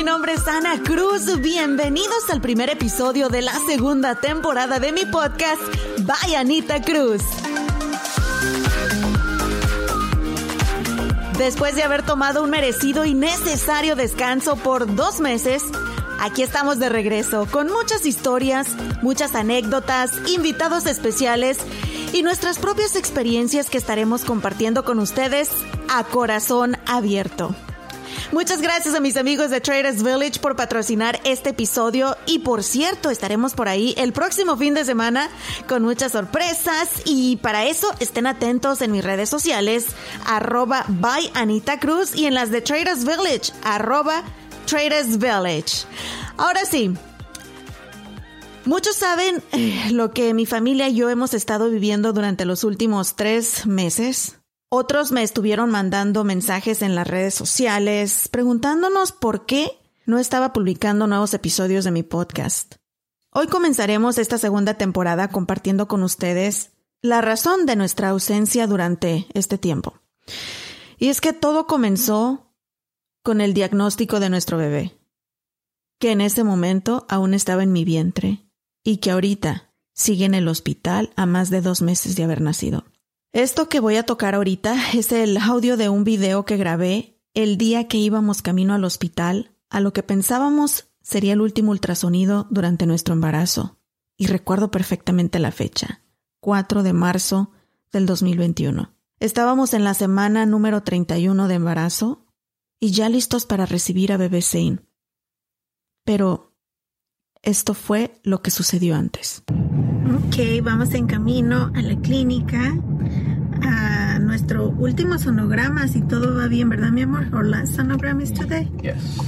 Mi nombre es Ana Cruz. Bienvenidos al primer episodio de la segunda temporada de mi podcast, By Anita Cruz. Después de haber tomado un merecido y necesario descanso por dos meses, aquí estamos de regreso con muchas historias, muchas anécdotas, invitados especiales y nuestras propias experiencias que estaremos compartiendo con ustedes a corazón abierto. Muchas gracias a mis amigos de Traders Village por patrocinar este episodio y por cierto estaremos por ahí el próximo fin de semana con muchas sorpresas y para eso estén atentos en mis redes sociales arroba by Anita Cruz y en las de Traders Village arroba Traders Village. Ahora sí, Muchos saben eh, lo que mi familia y yo hemos estado viviendo durante los últimos tres meses. Otros me estuvieron mandando mensajes en las redes sociales preguntándonos por qué no estaba publicando nuevos episodios de mi podcast. Hoy comenzaremos esta segunda temporada compartiendo con ustedes la razón de nuestra ausencia durante este tiempo. Y es que todo comenzó con el diagnóstico de nuestro bebé, que en ese momento aún estaba en mi vientre y que ahorita sigue en el hospital a más de dos meses de haber nacido. Esto que voy a tocar ahorita es el audio de un video que grabé el día que íbamos camino al hospital a lo que pensábamos sería el último ultrasonido durante nuestro embarazo. Y recuerdo perfectamente la fecha, 4 de marzo del 2021. Estábamos en la semana número 31 de embarazo y ya listos para recibir a bebé Zane. Pero esto fue lo que sucedió antes. Ok, vamos en camino a la clínica a nuestro último sonograma, si todo va bien, ¿verdad, mi amor? Our last sonogram is today. Yes.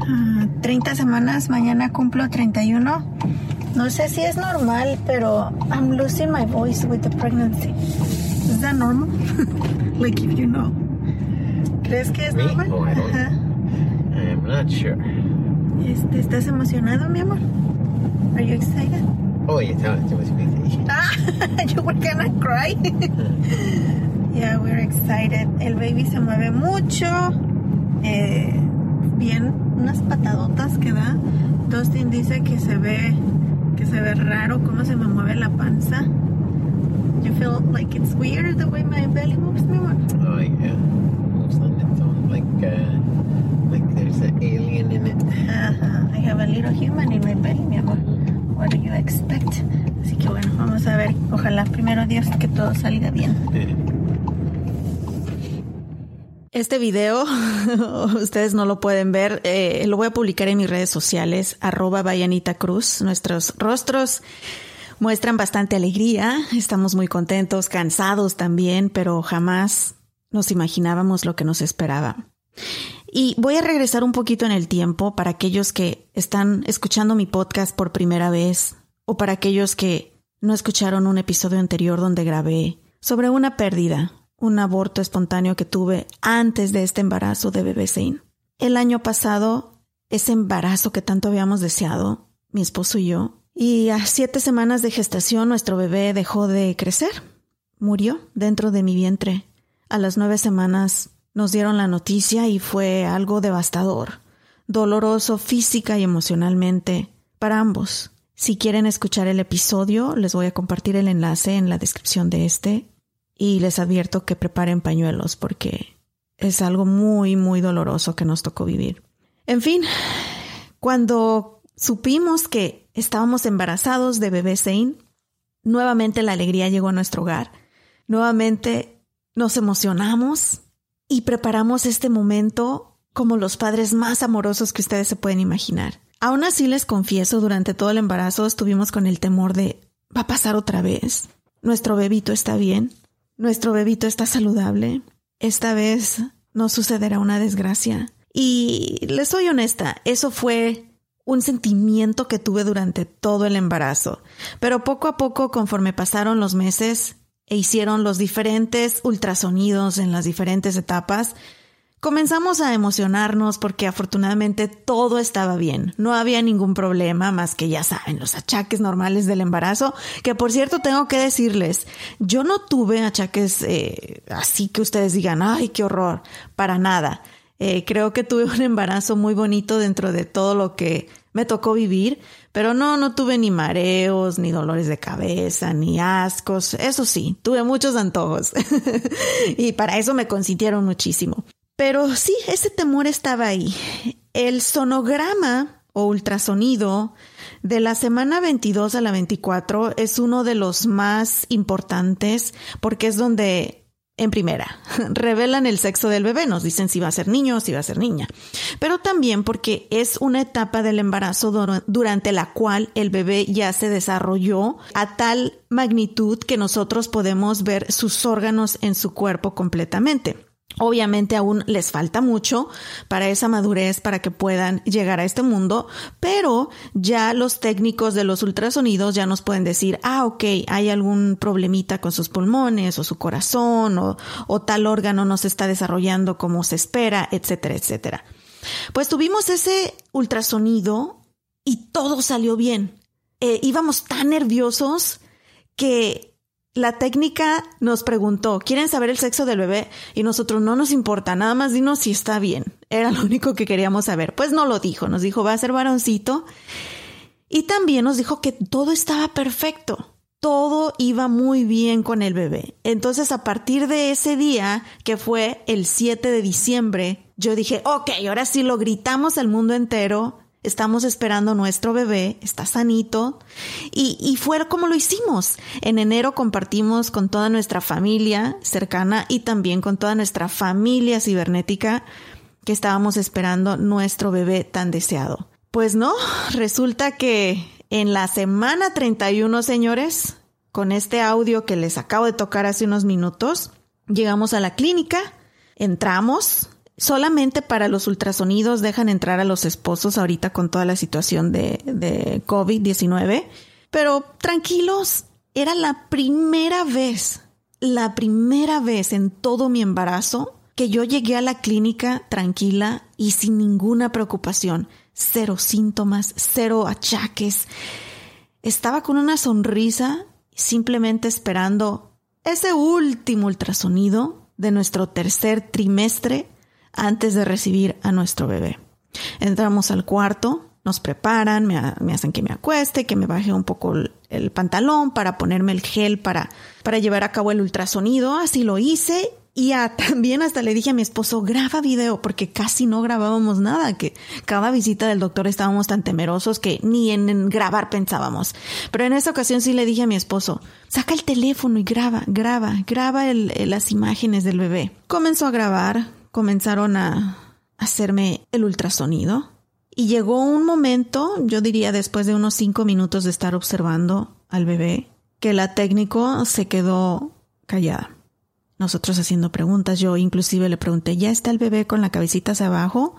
Ah, 30 semanas, mañana cumplo 31. No sé si es normal, pero I'm losing my voice with the pregnancy. Is that normal? like if you know. ¿Crees que es Me? normal? Oh, I don't-. I'm not sure. Este, ¿Estás emocionado, mi amor? Are you excited? Oh, to us, please. Ah, you were gonna cry. yeah, we're excited. El baby se mueve mucho. Eh, bien, unas patadotas que da. Dustin dice que se ve que se ve raro cómo se me mueve la panza. You feel like it's weird the way my belly moves, mi amor? Oh, yeah. Looks on its own, like, uh, like there's an alien in it. Ajá, I have a little human in my belly, mi amor. What do you expect? Así que bueno, vamos a ver. Ojalá primero Dios que todo salga bien. Este video, ustedes no lo pueden ver, eh, lo voy a publicar en mis redes sociales, arroba Bayanita Cruz. Nuestros rostros muestran bastante alegría, estamos muy contentos, cansados también, pero jamás nos imaginábamos lo que nos esperaba. Y voy a regresar un poquito en el tiempo para aquellos que están escuchando mi podcast por primera vez o para aquellos que no escucharon un episodio anterior donde grabé sobre una pérdida, un aborto espontáneo que tuve antes de este embarazo de bebé Zane. El año pasado, ese embarazo que tanto habíamos deseado, mi esposo y yo, y a siete semanas de gestación nuestro bebé dejó de crecer. Murió dentro de mi vientre. A las nueve semanas nos dieron la noticia y fue algo devastador, doloroso física y emocionalmente para ambos. Si quieren escuchar el episodio, les voy a compartir el enlace en la descripción de este y les advierto que preparen pañuelos porque es algo muy, muy doloroso que nos tocó vivir. En fin, cuando supimos que estábamos embarazados de bebé Zane, nuevamente la alegría llegó a nuestro hogar. Nuevamente nos emocionamos y preparamos este momento como los padres más amorosos que ustedes se pueden imaginar. Aún así les confieso, durante todo el embarazo estuvimos con el temor de va a pasar otra vez. Nuestro bebito está bien. Nuestro bebito está saludable. Esta vez no sucederá una desgracia. Y les soy honesta, eso fue un sentimiento que tuve durante todo el embarazo. Pero poco a poco, conforme pasaron los meses e hicieron los diferentes ultrasonidos en las diferentes etapas, Comenzamos a emocionarnos porque afortunadamente todo estaba bien. No había ningún problema más que ya saben, los achaques normales del embarazo, que por cierto tengo que decirles, yo no tuve achaques eh, así que ustedes digan, ay, qué horror, para nada. Eh, creo que tuve un embarazo muy bonito dentro de todo lo que me tocó vivir, pero no, no tuve ni mareos, ni dolores de cabeza, ni ascos. Eso sí, tuve muchos antojos y para eso me consintieron muchísimo. Pero sí, ese temor estaba ahí. El sonograma o ultrasonido de la semana 22 a la 24 es uno de los más importantes porque es donde en primera, revelan el sexo del bebé, nos dicen si va a ser niño o si va a ser niña, pero también porque es una etapa del embarazo durante la cual el bebé ya se desarrolló a tal magnitud que nosotros podemos ver sus órganos en su cuerpo completamente. Obviamente aún les falta mucho para esa madurez para que puedan llegar a este mundo, pero ya los técnicos de los ultrasonidos ya nos pueden decir, ah, ok, hay algún problemita con sus pulmones o su corazón o, tal órgano no se está desarrollando como se espera, etcétera, etcétera. Pues tuvimos ese ultrasonido y todo salió bien. Eh, íbamos tan nerviosos que la técnica nos preguntó, ¿quieren saber el sexo del bebé? Y nosotros no nos importa, nada más dinos si está bien. Era lo único que queríamos saber. Pues no lo dijo, nos dijo, va a ser varoncito. Y también nos dijo que todo estaba perfecto. Todo iba muy bien con el bebé. Entonces, a partir de ese día, que fue el 7 de diciembre, yo dije, ok, ahora sí lo gritamos al mundo entero Estamos esperando nuestro bebé, está sanito. Y, y fue como lo hicimos. En enero compartimos con toda nuestra familia cercana y también con toda nuestra familia cibernética que estábamos esperando nuestro bebé tan deseado. Pues no, resulta que en la semana 31, señores, con este audio que les acabo de tocar hace unos minutos, llegamos a la clínica, entramos, Solamente para los ultrasonidos dejan entrar a los esposos ahorita con toda la situación de, de COVID-19. Pero tranquilos, era la primera vez, la primera vez en todo mi embarazo que yo llegué a la clínica tranquila y sin ninguna preocupación. Cero síntomas, cero achaques. Estaba con una sonrisa, simplemente esperando ese último ultrasonido de nuestro tercer trimestre antes de recibir a nuestro bebé. Entramos al cuarto, nos preparan, me, hacen que me acueste, que me baje un poco el, pantalón para ponerme el gel para, para llevar a cabo el ultrasonido. Así lo hice y también hasta le dije a mi esposo, graba video, porque casi no grabábamos nada, que cada visita del doctor estábamos tan temerosos que ni en, grabar pensábamos. Pero en esa ocasión sí le dije a mi esposo, saca el teléfono y graba, graba, graba las imágenes del bebé. Comenzó a grabar, comenzaron a hacerme el ultrasonido y llegó un momento, yo diría después de unos cinco minutos de estar observando al bebé, que la técnico se quedó callada. Nosotros haciendo preguntas, yo inclusive le pregunté, ¿ya está el bebé con la cabecita hacia abajo?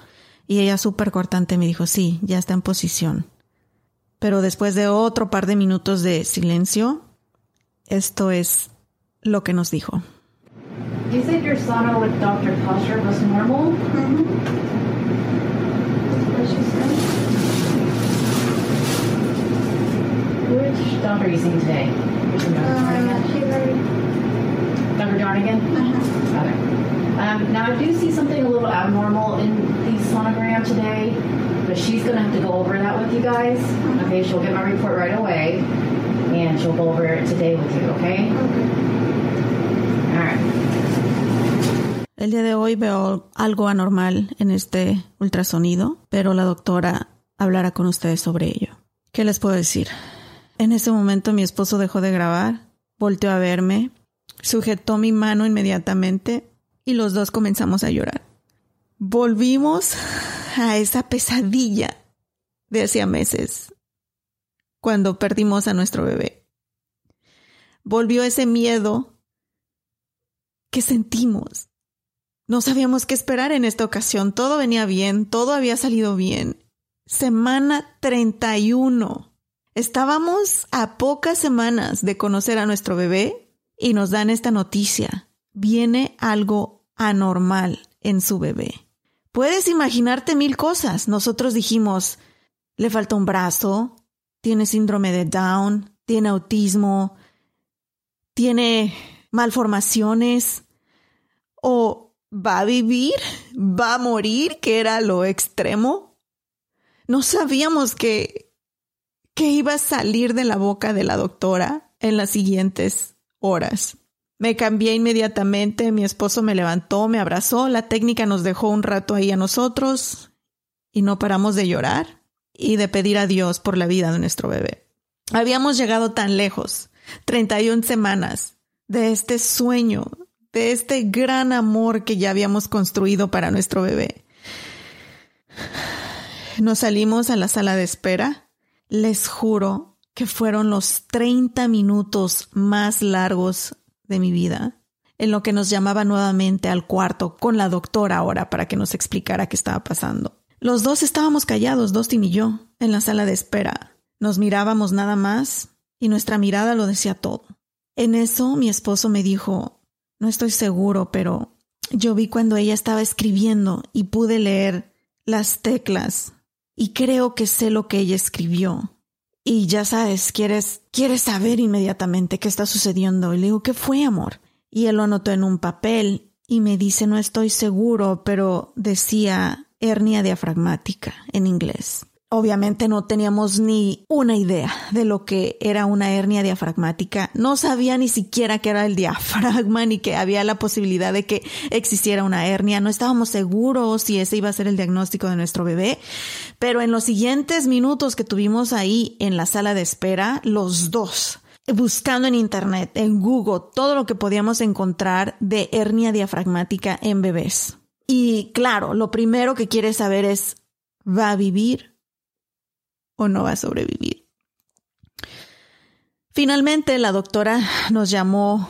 Y ella súper cortante me dijo, sí, ya está en posición. Pero después de otro par de minutos de silencio, esto es lo que nos dijo. You said your sono with Dr. Posher was normal? Mm-hmm. What she said? Which doctor are you seeing today? One, uh, Dr. Darnigan? Uh-huh. Okay. Um, now, I do see something a little abnormal in the sonogram today, but she's going to have to go over that with you guys. Uh-huh. Okay, she'll get my report right away, and she'll go over it today with you, okay? Okay. El día de hoy veo algo anormal en este ultrasonido, pero la doctora hablara con ustedes sobre ello. ¿Qué les puedo decir? En ese momento mi esposo dejó de grabar, volteó a verme, sujetó mi mano inmediatamente y los dos comenzamos a llorar. Volvimos a esa pesadilla de hacía meses, cuando perdimos a nuestro bebé. Volvió ese miedo que sentimos. No sabíamos qué esperar en esta ocasión. Todo venía bien, todo había salido bien. Semana 31. Estábamos a pocas semanas de conocer a nuestro bebé y nos dan esta noticia. Viene algo anormal en su bebé. Puedes imaginarte mil cosas. Nosotros dijimos, le falta un brazo, tiene síndrome de Down, tiene autismo, tiene malformaciones o va a vivir, va a morir, que era lo extremo. No sabíamos que, que iba a salir de la boca de la doctora en las siguientes horas. Me cambié inmediatamente, mi esposo me levantó, me abrazó, la técnica nos dejó un rato ahí a nosotros y no paramos de llorar y de pedir a Dios por la vida de nuestro bebé. Habíamos llegado tan lejos, 31 semanas, de este sueño, de este gran amor que ya habíamos construido para nuestro bebé. Nos salimos a la sala de espera. Les juro que fueron los 30 minutos más largos de mi vida, en lo que nos llamaba nuevamente al cuarto con la doctora ahora para que nos explicara qué estaba pasando. Los dos estábamos callados, Dustin y yo, en la sala de espera. Nos mirábamos nada más y nuestra mirada lo decía todo. En eso mi esposo me dijo, no estoy seguro, pero yo vi cuando ella estaba escribiendo y pude leer las teclas y creo que sé lo que ella escribió. Y ya sabes, quieres, quieres saber inmediatamente qué está sucediendo. Y le digo, ¿qué fue, amor? Y él lo anotó en un papel y me dice, no estoy seguro, pero decía hernia diafragmática en inglés. Obviamente no teníamos ni una idea de lo que era una hernia diafragmática. No sabía ni siquiera que era el diafragma ni que había la posibilidad de que existiera una hernia. No estábamos seguros si ese iba a ser el diagnóstico de nuestro bebé. Pero en los siguientes minutos que tuvimos ahí en la sala de espera, los dos buscando en internet, en Google, todo lo que podíamos encontrar de hernia diafragmática en bebés. Y claro, lo primero que quiere saber es, ¿va a vivir o no va a sobrevivir? Finalmente, la doctora nos llamó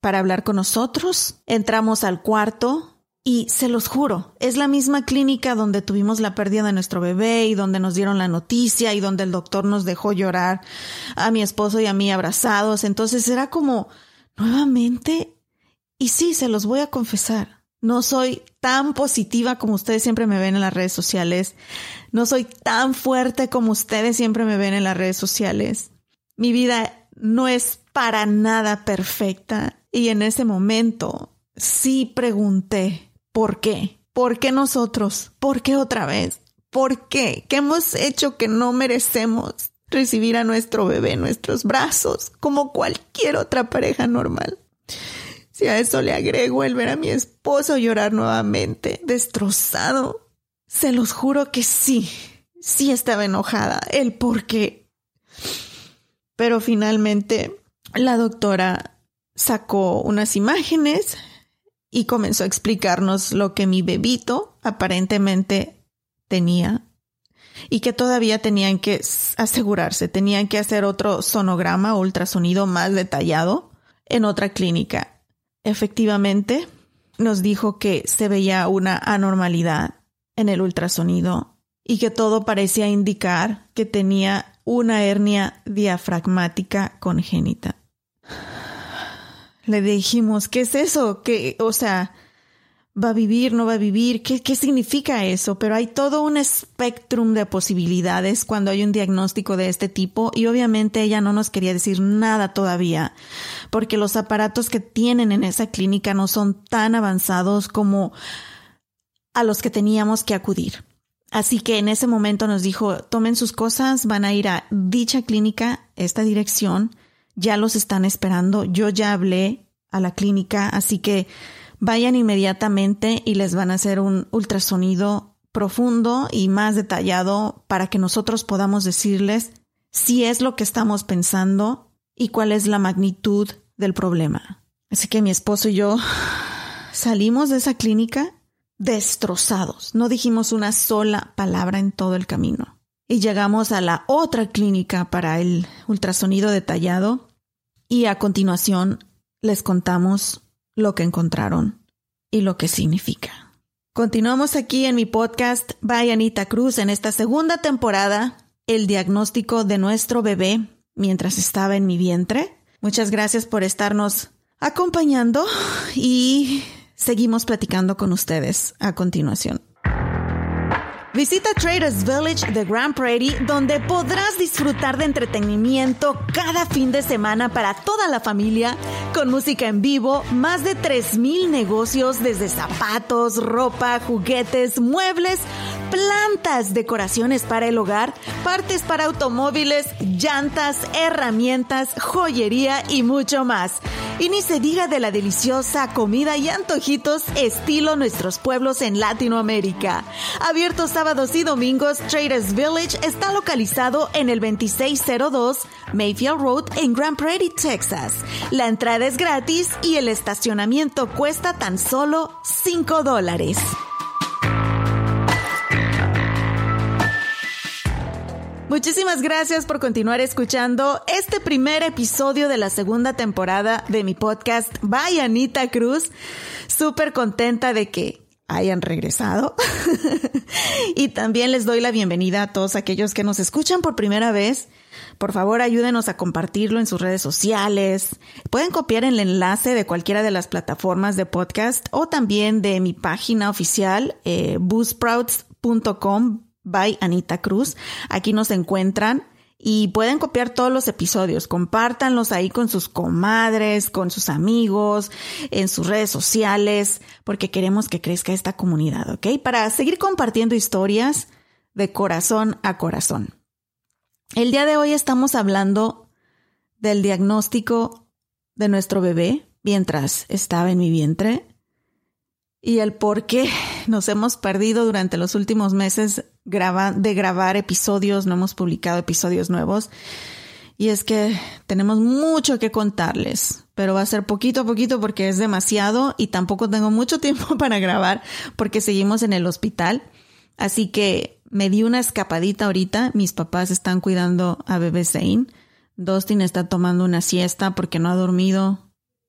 para hablar con nosotros. Entramos al cuarto y se los juro, es la misma clínica donde tuvimos la pérdida de nuestro bebé y donde nos dieron la noticia y donde el doctor nos dejó llorar a mi esposo y a mí abrazados. Entonces era como, nuevamente, y sí, se los voy a confesar, no soy tan positiva como ustedes siempre me ven en las redes sociales. No soy tan fuerte como ustedes siempre me ven en las redes sociales. Mi vida no es para nada perfecta. Y en ese momento sí pregunté, ¿por qué? ¿Por qué nosotros? ¿Por qué otra vez? ¿Por qué? ¿Qué hemos hecho que no merecemos recibir a nuestro bebé en nuestros brazos como cualquier otra pareja normal? Si a eso le agrego el ver a mi esposo llorar nuevamente, destrozado, se los juro que sí, sí estaba enojada. El por qué. Pero finalmente la doctora sacó unas imágenes y comenzó a explicarnos lo que mi bebito aparentemente tenía y que todavía tenían que asegurarse, tenían que hacer otro sonograma ultrasonido más detallado en otra clínica efectivamente nos dijo que se veía una anormalidad en el ultrasonido y que todo parecía indicar que tenía una hernia diafragmática congénita. Le dijimos, ¿qué es eso? ¿Qué, o sea, va a vivir, no va a vivir, ¿Qué, ¿qué, significa eso? Pero hay todo un espectrum de posibilidades cuando hay un diagnóstico de este tipo y obviamente ella no nos quería decir nada todavía porque los aparatos que tienen en esa clínica no son tan avanzados como a los que teníamos que acudir. Así que en ese momento nos dijo, tomen sus cosas, van a ir a dicha clínica, esta dirección, ya los están esperando, yo ya hablé a la clínica, así que vayan inmediatamente y les van a hacer un ultrasonido profundo y más detallado para que nosotros podamos decirles si es lo que estamos pensando y cuál es la magnitud del problema. Así que mi esposo y yo salimos de esa clínica destrozados. No dijimos una sola palabra en todo el camino. Y llegamos a la otra clínica para el ultrasonido detallado y a continuación les contamos lo que encontraron y lo que significa. Continuamos aquí en mi podcast by Anita Cruz en esta segunda temporada, el diagnóstico de nuestro bebé mientras estaba en mi vientre. Muchas gracias por estarnos acompañando y seguimos platicando con ustedes a continuación. Visita Traders Village de Grand Prairie, donde podrás disfrutar de entretenimiento cada fin de semana para toda la familia, con música en vivo, más de 3.000 negocios desde zapatos, ropa, juguetes, muebles, plantas, decoraciones para el hogar, partes para automóviles, llantas, herramientas, joyería y mucho más. Y ni se diga de la deliciosa comida y antojitos estilo nuestros pueblos en Latinoamérica. Abiertos sábados y domingos, Traders Village está localizado en el 2602 Mayfield Road en Grand Prairie, Texas. La entrada es gratis y el estacionamiento cuesta tan solo 5 dólares. Muchísimas gracias por continuar escuchando este primer episodio de la segunda temporada de mi podcast By Anita Cruz. Súper contenta de que hayan regresado. y también les doy la bienvenida a todos aquellos que nos escuchan por primera vez. Por favor, ayúdenos a compartirlo en sus redes sociales. Pueden copiar el enlace de cualquiera de las plataformas de podcast o también de mi página oficial, eh, by Anita Cruz. Aquí nos encuentran y pueden copiar todos los episodios. Compártanlos ahí con sus comadres, con sus amigos, en sus redes sociales, porque queremos que crezca esta comunidad, ¿ok? Para seguir compartiendo historias de corazón a corazón. El día de hoy estamos hablando del diagnóstico de nuestro bebé mientras estaba en mi vientre y el por qué nos hemos perdido durante los últimos meses de grabar episodios, no hemos publicado episodios nuevos. Y es que tenemos mucho que contarles, pero va a ser poquito a poquito porque es demasiado y tampoco tengo mucho tiempo para grabar porque seguimos en el hospital. Así que me di una escapadita ahorita. Mis papás están cuidando a bebé Zane. Dustin está tomando una siesta porque no ha dormido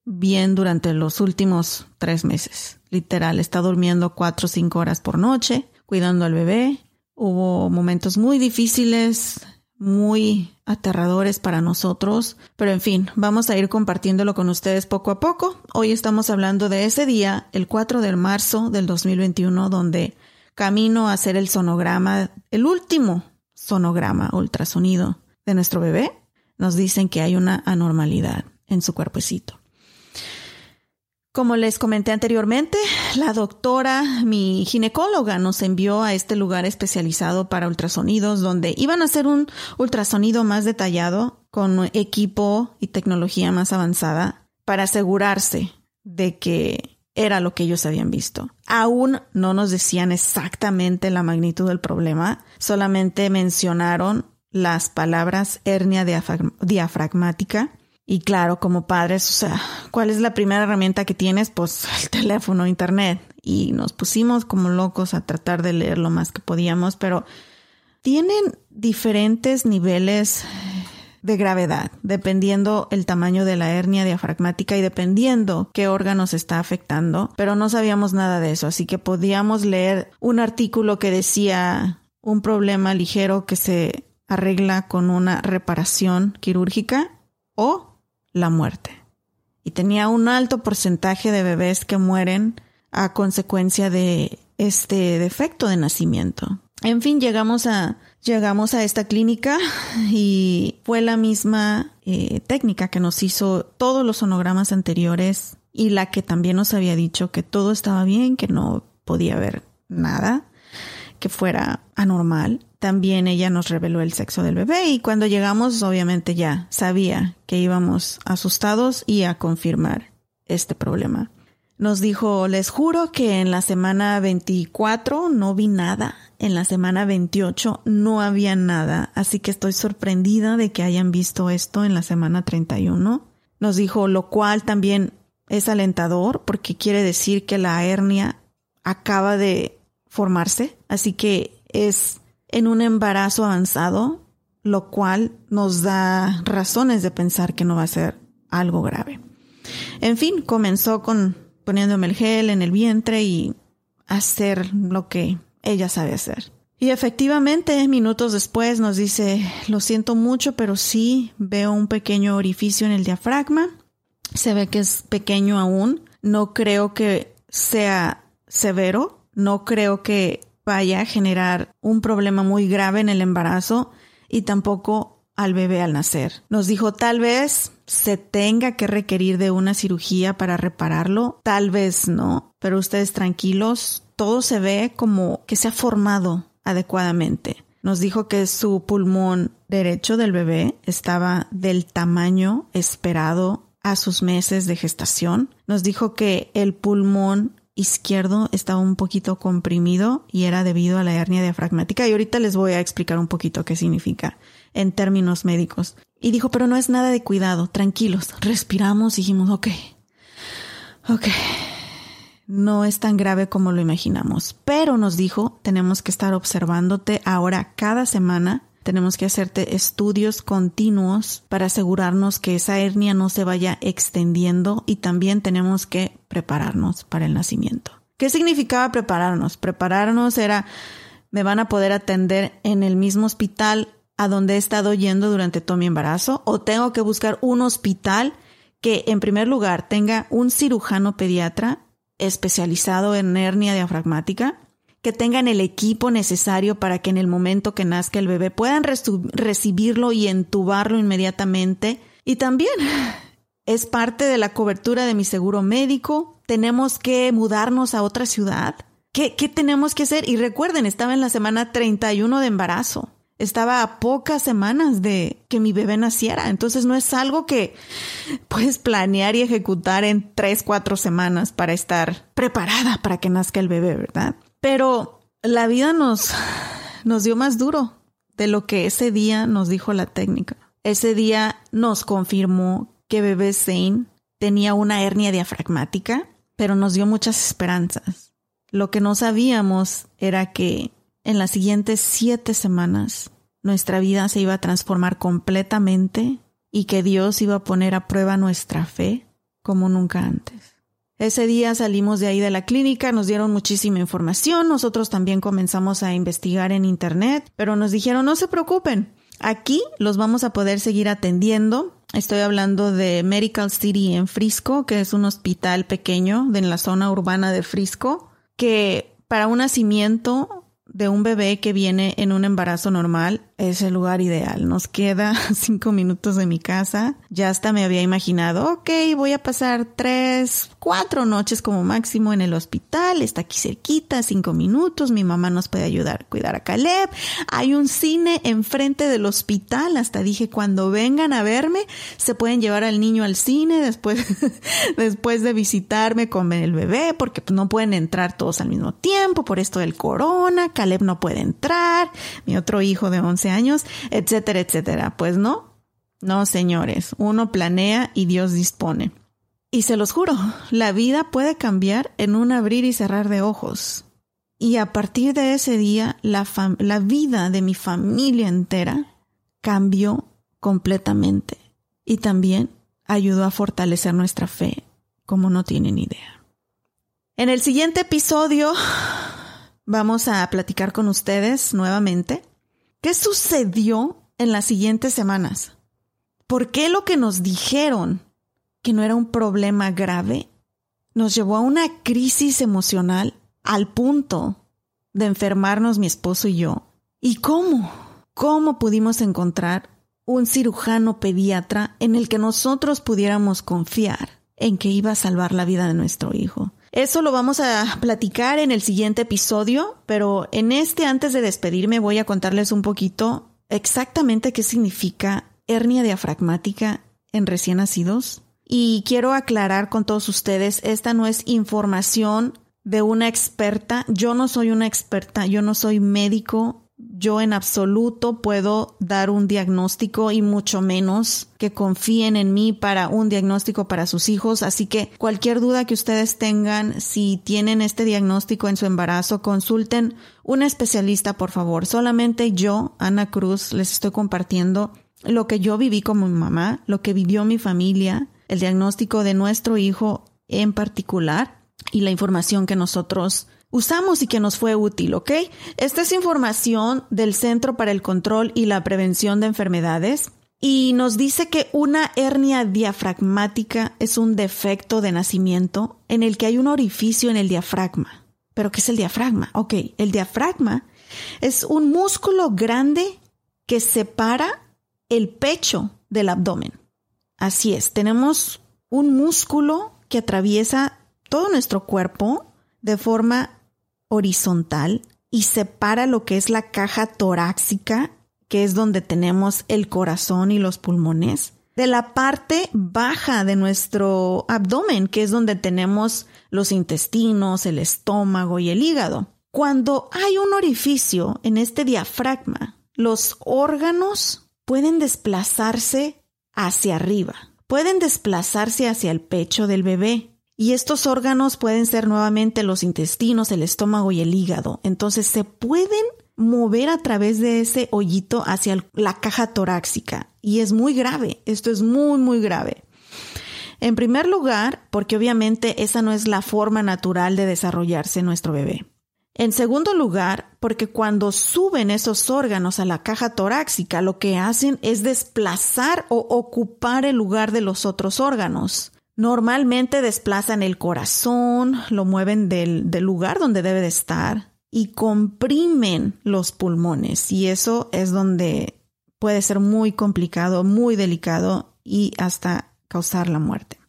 bien durante los últimos tres meses. Literal, está durmiendo cuatro o cinco horas por noche, cuidando al bebé. Hubo momentos muy difíciles, muy aterradores para nosotros, pero en fin, vamos a ir compartiéndolo con ustedes poco a poco. Hoy estamos hablando de ese día, el 4 de marzo del 2021, donde camino a hacer el sonograma, el último sonograma ultrasonido de nuestro bebé, nos dicen que hay una anormalidad en su cuerpecito. Como les comenté anteriormente, la doctora, mi ginecóloga, nos envió a este lugar especializado para ultrasonidos donde iban a hacer un ultrasonido más detallado con equipo y tecnología más avanzada para asegurarse de que era lo que ellos habían visto. Aún no nos decían exactamente la magnitud del problema, solamente mencionaron las palabras hernia diafragmática y claro, como padres, o sea, ¿cuál es la primera herramienta que tienes? Pues el teléfono, internet. Y nos pusimos como locos a tratar de leer lo más que podíamos, pero tienen diferentes niveles de gravedad, dependiendo el tamaño de la hernia diafragmática y dependiendo qué órganos está afectando, pero no sabíamos nada de eso, así que podíamos leer un artículo que decía un problema ligero que se arregla con una reparación quirúrgica o la muerte. Y tenía un alto porcentaje de bebés que mueren a consecuencia de este defecto de nacimiento. En fin, llegamos a, llegamos a esta clínica y fue la misma eh, técnica que nos hizo todos los sonogramas anteriores y la que también nos había dicho que todo estaba bien, que no podía haber nada que fuera anormal. También ella nos reveló el sexo del bebé y cuando llegamos obviamente ya sabía que íbamos asustados y a confirmar este problema. Nos dijo, les juro que en la semana 24 no vi nada, en la semana 28 no había nada, así que estoy sorprendida de que hayan visto esto en la semana 31. Nos dijo, lo cual también es alentador porque quiere decir que la hernia acaba de formarse, así que es en un embarazo avanzado, lo cual nos da razones de pensar que no va a ser algo grave. En fin, comenzó con poniéndome el gel en el vientre y hacer lo que ella sabe hacer. Y efectivamente, minutos después nos dice, lo siento mucho, pero sí veo un pequeño orificio en el diafragma. Se ve que es pequeño aún. No creo que sea severo. No creo que vaya a generar un problema muy grave en el embarazo y tampoco al bebé al nacer. Nos dijo tal vez se tenga que requerir de una cirugía para repararlo, tal vez no, pero ustedes tranquilos, todo se ve como que se ha formado adecuadamente. Nos dijo que su pulmón derecho del bebé estaba del tamaño esperado a sus meses de gestación. Nos dijo que el pulmón izquierdo estaba un poquito comprimido y era debido a la hernia diafragmática y ahorita les voy a explicar un poquito qué significa en términos médicos. Y dijo, pero no es nada de cuidado, tranquilos, respiramos y dijimos, ok, ok, no es tan grave como lo imaginamos, pero nos dijo, tenemos que estar observándote ahora cada semana tenemos que hacerte estudios continuos para asegurarnos que esa hernia no se vaya extendiendo y también tenemos que prepararnos para el nacimiento. ¿Qué significaba prepararnos? Prepararnos era, me van a poder atender en el mismo hospital a donde he estado yendo durante todo mi embarazo o tengo que buscar un hospital que en primer lugar tenga un cirujano pediatra especializado en hernia diafragmática que tengan el equipo necesario para que en el momento que nazca el bebé puedan recibirlo y entubarlo inmediatamente. Y también es parte de la cobertura de mi seguro médico. Tenemos que mudarnos a otra ciudad. ¿Qué, ¿Qué, tenemos que hacer? Y recuerden, estaba en la semana 31 de embarazo. Estaba a pocas semanas de que mi bebé naciera. Entonces no es algo que puedes planear y ejecutar en tres, cuatro semanas para estar preparada para que nazca el bebé, ¿verdad? Pero la vida nos, nos dio más duro de lo que ese día nos dijo la técnica. Ese día nos confirmó que bebé Zane tenía una hernia diafragmática, pero nos dio muchas esperanzas. Lo que no sabíamos era que en las siguientes siete semanas nuestra vida se iba a transformar completamente y que Dios iba a poner a prueba nuestra fe como nunca antes. Ese día salimos de ahí de la clínica, nos dieron muchísima información, nosotros también comenzamos a investigar en Internet, pero nos dijeron no se preocupen, aquí los vamos a poder seguir atendiendo. Estoy hablando de Medical City en Frisco, que es un hospital pequeño en la zona urbana de Frisco, que para un nacimiento de un bebé que viene en un embarazo normal es el lugar ideal. Nos queda cinco minutos de mi casa. Ya hasta me había imaginado, ok, voy a pasar tres, cuatro noches como máximo en el hospital. Está aquí cerquita, cinco minutos. Mi mamá nos puede ayudar a cuidar a Caleb. Hay un cine enfrente del hospital. Hasta dije, cuando vengan a verme, se pueden llevar al niño al cine después, después de visitarme con el bebé, porque no pueden entrar todos al mismo tiempo por esto del corona. Caleb no puede entrar. Mi otro hijo de 11 años, etcétera, etcétera. Pues no, no, señores, uno planea y Dios dispone. Y se los juro, la vida puede cambiar en un abrir y cerrar de ojos. Y a partir de ese día, la, la vida de mi familia entera cambió completamente. Y también ayudó a fortalecer nuestra fe, como no tienen idea. En el siguiente episodio vamos a platicar con ustedes nuevamente ¿Qué sucedió en las siguientes semanas? ¿Por qué lo que nos dijeron que no era un problema grave nos llevó a una crisis emocional al punto de enfermarnos mi esposo y yo? ¿Y cómo? ¿Cómo pudimos encontrar un cirujano pediatra en el que nosotros pudiéramos confiar en que iba a salvar la vida de nuestro hijo? Eso lo vamos a platicar en el siguiente episodio, pero en este antes de despedirme voy a contarles un poquito exactamente qué significa hernia diafragmática en recién nacidos. Y quiero aclarar con todos ustedes, esta no es información de una experta. Yo no soy una experta, yo no soy médico, yo en absoluto puedo dar un diagnóstico y mucho menos que confíen en mí para un diagnóstico para sus hijos. Así que cualquier duda que ustedes tengan, si tienen este diagnóstico en su embarazo, consulten un especialista, por favor. Solamente yo, Ana Cruz, les estoy compartiendo lo que yo viví como mi mamá, lo que vivió mi familia, el diagnóstico de nuestro hijo en particular y la información que nosotros usamos y que nos fue útil, ¿ok? Esta es información del Centro para el Control y la Prevención de Enfermedades y nos dice que una hernia diafragmática es un defecto de nacimiento en el que hay un orificio en el diafragma. ¿Pero qué es el diafragma? Ok, el diafragma es un músculo grande que separa el pecho del abdomen. Así es, tenemos un músculo que atraviesa todo nuestro cuerpo de forma horizontal y separa lo que es la caja torácica, que es donde tenemos el corazón y los pulmones, de la parte baja de nuestro abdomen, que es donde tenemos los intestinos, el estómago y el hígado. Cuando hay un orificio en este diafragma, los órganos pueden desplazarse hacia arriba, pueden desplazarse hacia el pecho del bebé, y estos órganos pueden ser nuevamente los intestinos, el estómago y el hígado. Entonces se pueden mover a través de ese hoyito hacia la caja torácica. Y es muy grave. Esto es muy, muy grave. En primer lugar, porque obviamente esa no es la forma natural de desarrollarse nuestro bebé. En segundo lugar, porque cuando suben esos órganos a la caja torácica, lo que hacen es desplazar o ocupar el lugar de los otros órganos. Normalmente desplazan el corazón, lo mueven del, lugar donde debe de estar y comprimen los pulmones y eso es donde puede ser muy complicado, muy delicado y hasta causar la muerte.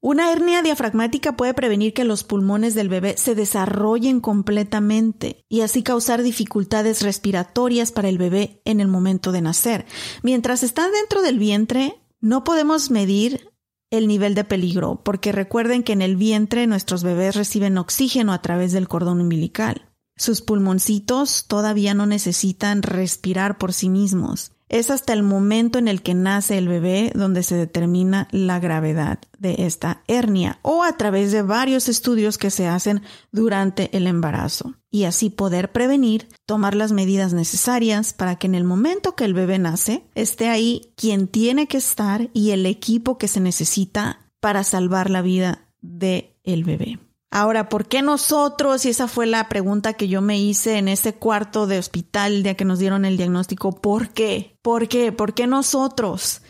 Una hernia diafragmática puede prevenir que los pulmones del bebé se desarrollen completamente y así causar dificultades respiratorias para el bebé en el momento de nacer. Mientras está dentro del vientre, no podemos medir el nivel de peligro, porque recuerden que en el vientre nuestros bebés reciben oxígeno a través del cordón umbilical. Sus pulmoncitos todavía no necesitan respirar por sí mismos. Es hasta el momento en el que nace el bebé donde se determina la gravedad de esta hernia o a través de varios estudios que se hacen durante el embarazo y así poder prevenir, tomar las medidas necesarias para que en el momento que el bebé nace esté ahí quien tiene que estar y el equipo que se necesita para salvar la vida del el bebé. Ahora, ¿por qué nosotros? Y esa fue la pregunta que yo me hice en ese cuarto de hospital el día que nos dieron el diagnóstico. ¿Por qué? ¿Por qué? ¿Por qué nosotros?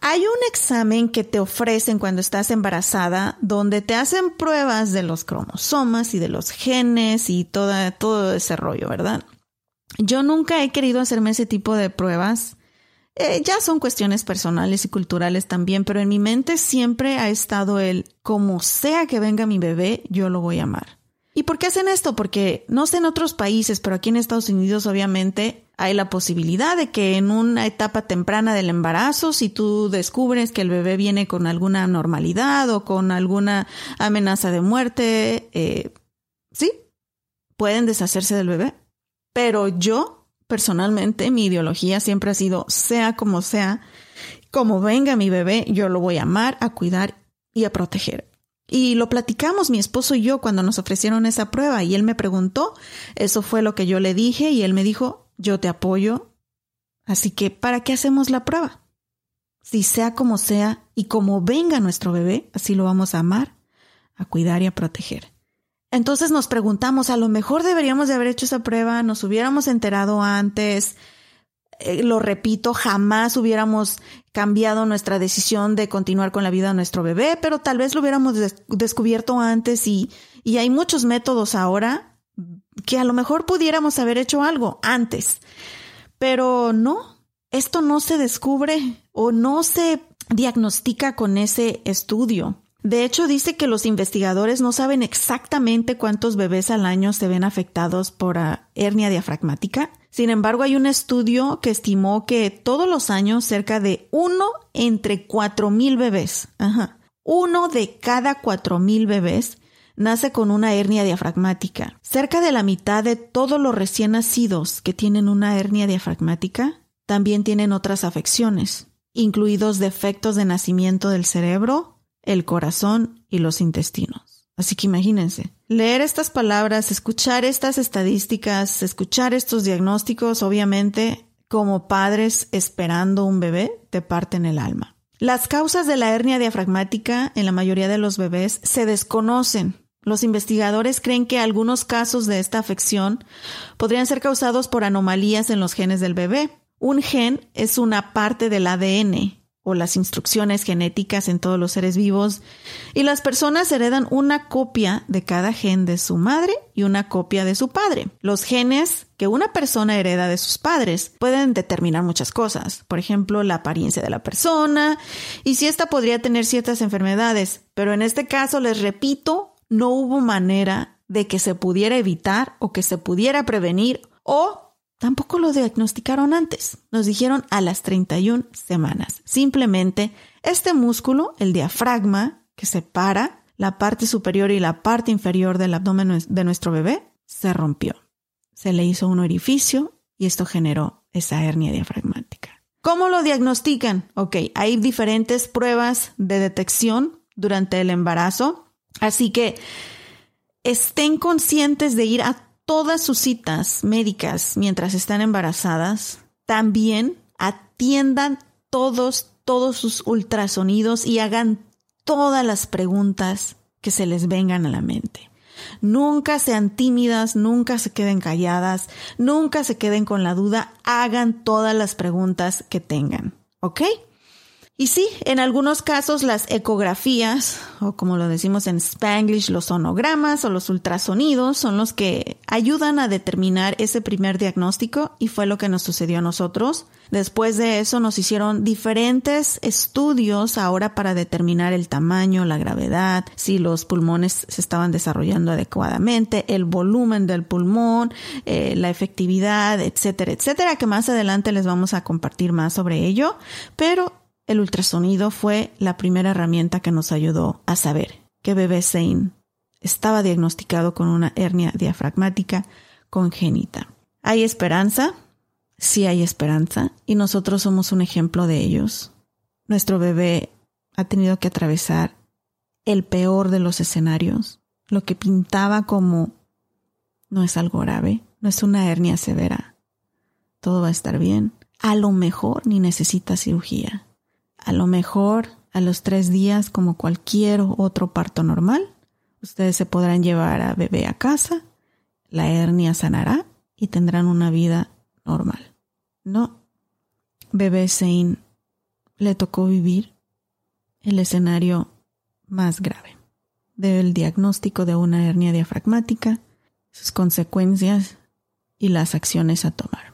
Hay un examen que te ofrecen cuando estás embarazada donde te hacen pruebas de los cromosomas y de los genes y toda, todo ese rollo, ¿verdad? Yo nunca he querido hacerme ese tipo de pruebas eh, ya son cuestiones personales y culturales también, pero en mi mente siempre ha estado el, como sea que venga mi bebé, yo lo voy a amar. ¿Y por qué hacen esto? Porque no sé en otros países, pero aquí en Estados Unidos obviamente hay la posibilidad de que en una etapa temprana del embarazo, si tú descubres que el bebé viene con alguna anormalidad o con alguna amenaza de muerte, eh, sí, pueden deshacerse del bebé. Pero yo personalmente mi ideología siempre ha sido, sea como sea, como venga mi bebé, yo lo voy a amar, a cuidar y a proteger. Y lo platicamos mi esposo y yo cuando nos ofrecieron esa prueba y él me preguntó, eso fue lo que yo le dije y él me dijo, yo te apoyo, así que ¿para qué hacemos la prueba? Si sea como sea y como venga nuestro bebé, así lo vamos a amar, a cuidar y a proteger. Entonces nos preguntamos, a lo mejor deberíamos de haber hecho esa prueba, nos hubiéramos enterado antes. Eh, lo repito, jamás hubiéramos cambiado nuestra decisión de continuar con la vida de nuestro bebé, pero tal vez lo hubiéramos descubierto antes y, y hay muchos métodos ahora que a lo mejor pudiéramos haber hecho algo antes. Pero no, esto no se descubre o no se diagnostica con ese estudio. De hecho, dice que los investigadores no saben exactamente cuántos bebés al año se ven afectados por ah, hernia diafragmática. Sin embargo, hay un estudio que estimó que todos los años cerca de uno entre cuatro mil bebés, uno de cada cuatro mil bebés nace con una hernia diafragmática. Cerca de la mitad de todos los recién nacidos que tienen una hernia diafragmática también tienen otras afecciones, incluidos defectos de nacimiento del cerebro, el corazón y los intestinos. Así que imagínense, Leer estas palabras, escuchar estas estadísticas, escuchar estos diagnósticos, obviamente, como padres esperando un bebé, te parten el alma. Las causas de la hernia diafragmática en la mayoría de los bebés se desconocen. Los investigadores creen que algunos casos de esta afección podrían ser causados por anomalías en los genes del bebé. Un gen es una parte del ADN o las instrucciones genéticas en todos los seres vivos, y las personas heredan una copia de cada gen de su madre y una copia de su padre. Los genes que una persona hereda de sus padres pueden determinar muchas cosas, por ejemplo, la apariencia de la persona. Y si ésta podría tener ciertas enfermedades, pero en este caso, les repito, no hubo manera de que se pudiera evitar o que se pudiera prevenir o Tampoco lo diagnosticaron antes. Nos dijeron a las 31 semanas. Simplemente este músculo, el diafragma, que separa la parte superior y la parte inferior del abdomen de nuestro bebé, se rompió. Se le hizo un orificio y esto generó esa hernia diafragmática. ¿Cómo lo diagnostican? Ok, hay diferentes pruebas de detección durante el embarazo, así que estén conscientes de ir a todas sus citas médicas mientras están embarazadas, también atiendan todos, todos sus ultrasonidos y hagan todas las preguntas que se les vengan a la mente. Nunca sean tímidas, nunca se queden calladas, nunca se queden con la duda, hagan todas las preguntas que tengan, ¿ok? Y sí, en algunos casos las ecografías, o como lo decimos en Spanglish, los sonogramas o los ultrasonidos son los que ayudan a determinar ese primer diagnóstico y fue lo que nos sucedió a nosotros. Después de eso nos hicieron diferentes estudios ahora para determinar el tamaño, la gravedad, si los pulmones se estaban desarrollando adecuadamente, el volumen del pulmón, eh, la efectividad, etcétera, etcétera, que más adelante les vamos a compartir más sobre ello. Pero el ultrasonido fue la primera herramienta que nos ayudó a saber que bebé Zane estaba diagnosticado con una hernia diafragmática congénita. ¿Hay esperanza? Sí hay esperanza y nosotros somos un ejemplo de ellos. Nuestro bebé ha tenido que atravesar el peor de los escenarios, lo que pintaba como no es algo grave, no es una hernia severa. Todo va a estar bien. A lo mejor ni necesita cirugía. A lo mejor a los tres días, como cualquier otro parto normal, ustedes se podrán llevar a bebé a casa, la hernia sanará y tendrán una vida normal. No, bebé Zane le tocó vivir el escenario más grave del diagnóstico de una hernia diafragmática, sus consecuencias y las acciones a tomar.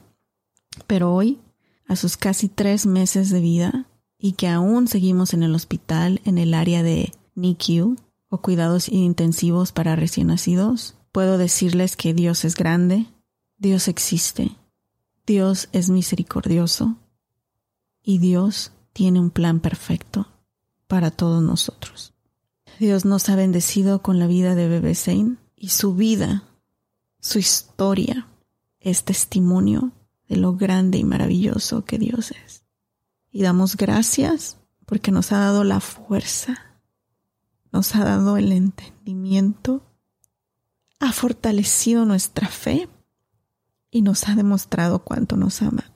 Pero hoy, a sus casi tres meses de vida, y que aún seguimos en el hospital en el área de NICU o cuidados intensivos para recién nacidos, puedo decirles que Dios es grande, Dios existe, Dios es misericordioso y Dios tiene un plan perfecto para todos nosotros. Dios nos ha bendecido con la vida de Bebé Zane y su vida, su historia es testimonio de lo grande y maravilloso que Dios es y damos gracias porque nos ha dado la fuerza, nos ha dado el entendimiento, ha fortalecido nuestra fe y nos ha demostrado cuánto nos ama.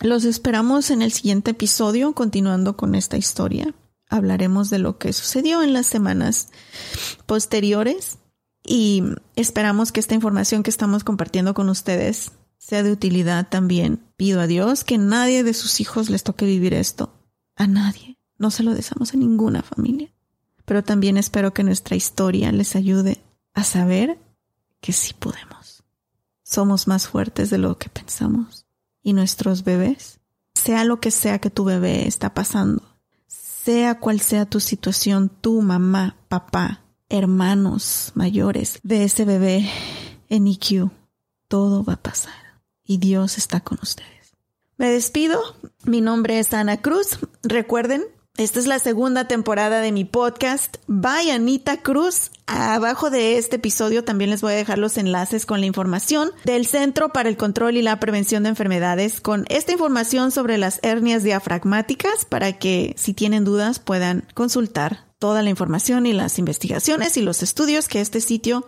Los esperamos en el siguiente episodio, continuando con esta historia. Hablaremos de lo que sucedió en las semanas posteriores y esperamos que esta información que estamos compartiendo con ustedes sea de utilidad también. Pido a Dios que nadie de sus hijos les toque vivir esto. A nadie. No se lo deseamos a ninguna familia. Pero también espero que nuestra historia les ayude a saber que sí podemos. Somos más fuertes de lo que pensamos. Y nuestros bebés, sea lo que sea que tu bebé está pasando, sea cual sea tu situación, tu mamá, papá, hermanos mayores de ese bebé en IQ, todo va a pasar y Dios está con ustedes. Me despido. Mi nombre es Ana Cruz. Recuerden, esta es la segunda temporada de mi podcast. By Anita Cruz. Abajo de este episodio también les voy a dejar los enlaces con la información del Centro para el Control y la Prevención de Enfermedades con esta información sobre las hernias diafragmáticas para que si tienen dudas puedan consultar toda la información y las investigaciones y los estudios que este sitio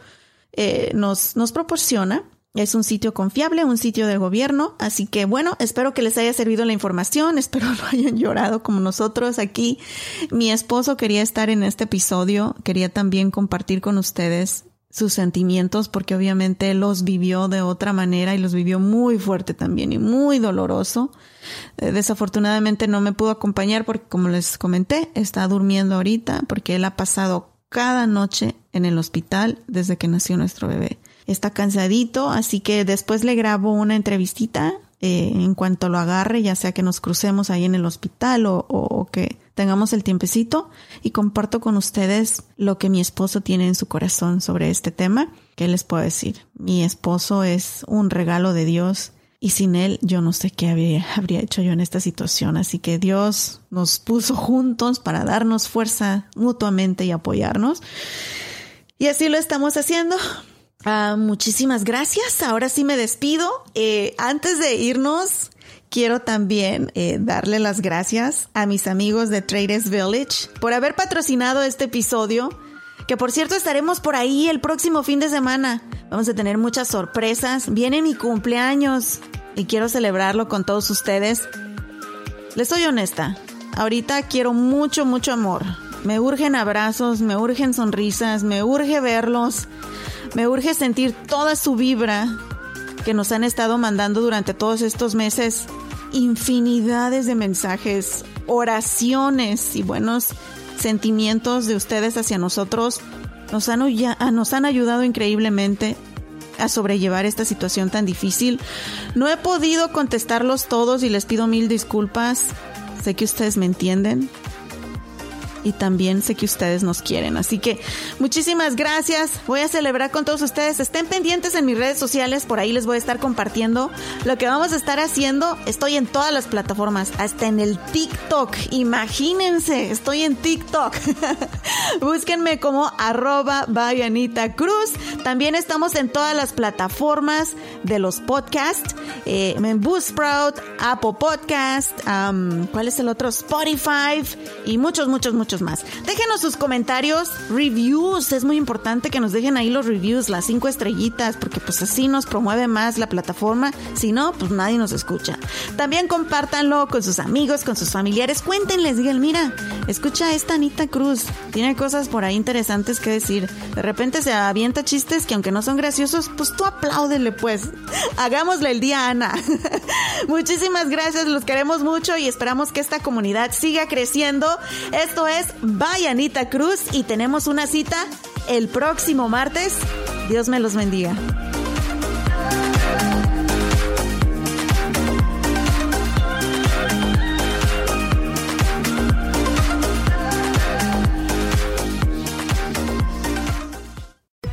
eh, nos, nos proporciona. Es un sitio confiable, un sitio del gobierno, así que bueno, espero que les haya servido la información, espero no hayan llorado como nosotros aquí. Mi esposo quería estar en este episodio, quería también compartir con ustedes sus sentimientos porque obviamente los vivió de otra manera y los vivió muy fuerte también y muy doloroso. Eh, desafortunadamente no me pudo acompañar porque como les comenté, está durmiendo ahorita porque él ha pasado cada noche en el hospital desde que nació nuestro bebé. Está cansadito, así que después le grabo una entrevistita eh, en cuanto lo agarre, ya sea que nos crucemos ahí en el hospital o, que tengamos el tiempecito y comparto con ustedes lo que mi esposo tiene en su corazón sobre este tema. ¿Qué les puedo decir? Mi esposo es un regalo de Dios y sin él yo no sé qué habría hecho yo en esta situación. Así que Dios nos puso juntos para darnos fuerza mutuamente y apoyarnos. Y así lo estamos haciendo. Uh, muchísimas gracias. Ahora sí me despido. Eh, antes de irnos, quiero también eh, darle las gracias a mis amigos de Traders Village por haber patrocinado este episodio. Que por cierto estaremos por ahí el próximo fin de semana. Vamos a tener muchas sorpresas. Viene mi cumpleaños y quiero celebrarlo con todos ustedes. Les soy honesta. Ahorita quiero mucho, mucho amor. Me urgen abrazos, me urgen sonrisas, me urge verlos, me urge sentir toda su vibra que nos han estado mandando durante todos estos meses. Infinidades de mensajes, oraciones y buenos sentimientos de ustedes hacia nosotros nos han, han ayudado increíblemente a sobrellevar esta situación tan difícil. No he podido contestarlos todos y les pido mil disculpas. Sé que ustedes me entienden y también sé que ustedes nos quieren. Así que muchísimas gracias. Voy a celebrar con todos ustedes. Estén pendientes en mis redes sociales. Por ahí les voy a estar compartiendo lo que vamos a estar haciendo. Estoy en todas las plataformas, hasta en el TikTok. Imagínense, estoy en TikTok. Búsquenme como arroba Cruz. También estamos en todas las plataformas de los podcasts. Eh, en Buzzsprout, Apple Podcast, ¿cuál es el otro? Spotify y muchos, muchos, muchos más. Déjenos sus comentarios, reviews, es muy importante que nos dejen ahí los reviews, las cinco estrellitas, porque pues así nos promueve más la plataforma, si no, pues nadie nos escucha. También compártanlo con sus amigos, con sus familiares, cuéntenles, digan, mira, escucha a esta Anita Cruz, tiene cosas por ahí interesantes que decir. De repente se avienta chistes que aunque no son graciosos, pues tú apláudele pues. Hagámosle el día Ana. Muchísimas gracias, los queremos mucho y esperamos que esta comunidad siga creciendo. Esto es Bayanita Cruz y tenemos una cita el próximo martes. Dios me los bendiga.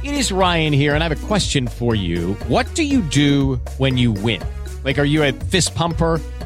It is Ryan here and I have a question for you. What do you do when you win? Like are you a fist pumper?